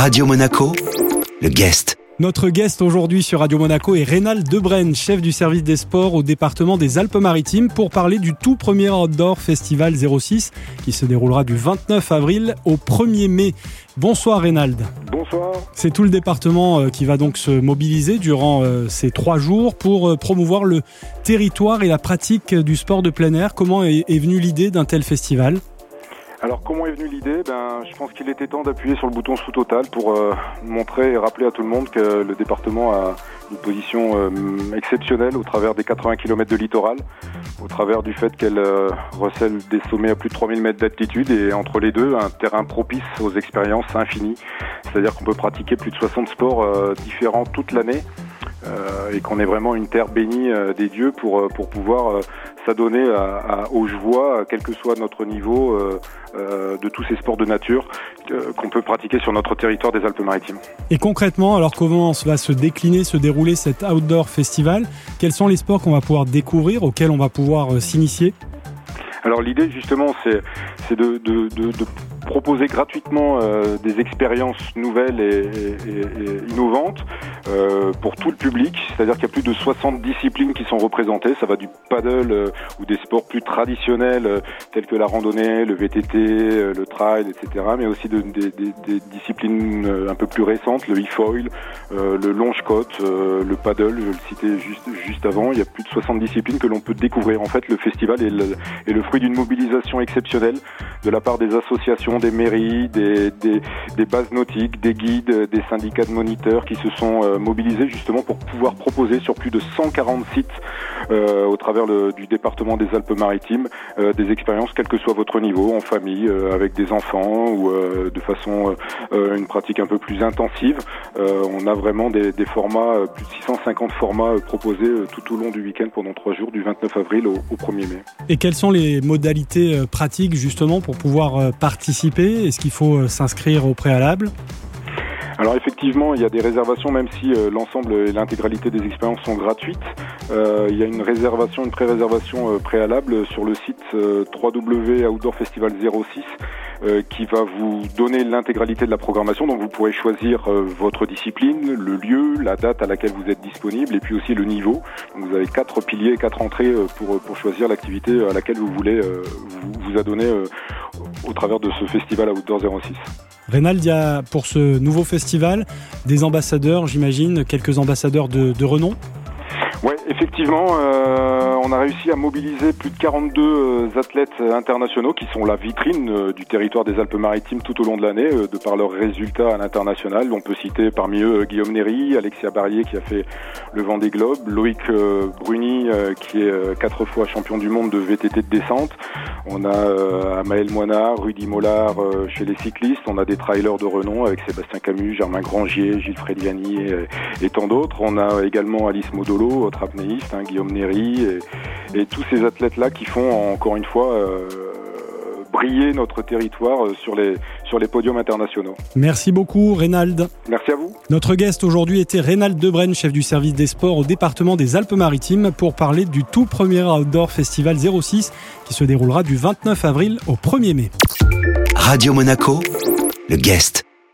Radio Monaco, le guest. Notre guest aujourd'hui sur Radio Monaco est Rénal Debrenne, chef du service des sports au département des Alpes-Maritimes, pour parler du tout premier Outdoor Festival 06 qui se déroulera du 29 avril au 1er mai. Bonsoir Rénald. Bonsoir. C'est tout le département euh, qui va donc se mobiliser durant euh, ces trois jours pour euh, promouvoir le territoire et la pratique du sport de plein air. Comment est venue l'idée d'un tel festival? Alors comment est venue l'idée? Ben, Je pense qu'il était temps d'appuyer sur le bouton sous total pour euh, montrer et rappeler à tout le monde que le département a une position euh, exceptionnelle au travers des 80 km de littoral, au travers du fait qu'elle euh, recèle des sommets à plus de 3000 mètres d'altitude et entre les deux un terrain propice aux expériences infinies. C'est-à-dire qu'on peut pratiquer plus de 60 sports différents toute l'année. et qu'on est vraiment une terre bénie des dieux pour, pour pouvoir s'adonner à, aux joies, quel que soit notre niveau euh, euh, de tous ces sports de nature euh, qu'on peut pratiquer sur notre territoire des Alpes-Maritimes. Et concrètement, alors comment va se décliner, se dérouler cet Outdoor Festival? Quels sont les sports qu'on va pouvoir découvrir, auxquels on va pouvoir s'initier? Alors l'idée justement c'est de, de, de, de, proposer gratuitement euh, des expériences nouvelles et, innovantes euh, pour tout le public. C'est-à-dire qu'il y a plus de 60 disciplines qui sont représentées. Ça va du paddle euh, ou des sports plus traditionnels tels que la randonnée, le VTT, le trail, etc. Mais aussi de, des, disciplines un peu plus récentes, le e-foil, le longe-côte, le paddle, je le citais juste, juste avant. Il y a plus de 60 disciplines que l'on peut découvrir. En fait, le festival est le fruit d'une mobilisation exceptionnelle de la part des associations, des mairies, des, bases nautiques, des guides, des syndicats de moniteurs qui se sont euh, mobilisés justement pour pouvoir proposer sur plus de 140 sites euh, au travers du département des Alpes-Maritimes euh, des expériences quel que soit votre niveau, en famille, avec des enfants ou de façon une pratique un peu plus intensive. on a vraiment des, formats, plus de 650 formats proposés tout au long du week-end pendant trois jours, du 29 avril au 1er mai. Et quelles sont les modalités pratiques justement pour pouvoir participer Est-ce qu'il faut s'inscrire au préalable? Alors effectivement, il y a des réservations, même si euh, l'ensemble et l'intégralité des expériences sont gratuites. Euh, il y a une réservation, une pré-réservation euh, préalable sur le site euh, www.outdoorfestival 06 euh, qui va vous donner l'intégralité de la programmation. Donc vous pourrez choisir votre discipline, le lieu, la date à laquelle vous êtes disponible et puis aussi le niveau. Vous avez quatre piliers, quatre entrées pour, choisir l'activité à laquelle vous voulez vous adonner au travers de ce festival Outdoor 06. Reynald, il y a pour ce nouveau festival des ambassadeurs, j'imagine, quelques ambassadeurs de, de renom? Oui, effectivement, euh, on a réussi à mobiliser plus de 42 euh, athlètes internationaux qui sont la vitrine euh, du territoire des Alpes-Maritimes tout au long de l'année, euh, de par leurs résultats à l'international. On peut citer parmi eux Guillaume Néry, Alexia Barrier qui a fait le vent des globes, Loïc Bruni qui est quatre fois champion du monde de VTT de descente. On a Amaël Moinard, Rudy Mollard chez les cyclistes. On a des trailers de renom avec Sébastien Camus, Germain Grangier, Gilles Frediani et tant d'autres. On a également Alice Modolo, notre apnéiste, hein, Guillaume Néry, et, et tous ces athlètes-là qui font encore une fois euh, briller notre territoire euh, sur les, sur les podiums internationaux. Merci beaucoup, Reynald. Merci à vous. Notre guest aujourd'hui était Reynald Debrenne, chef du service des sports au département des Alpes-Maritimes, pour parler du tout premier Outdoor Festival 06 qui se déroulera du 29 avril au 1er mai. Radio Monaco, le guest.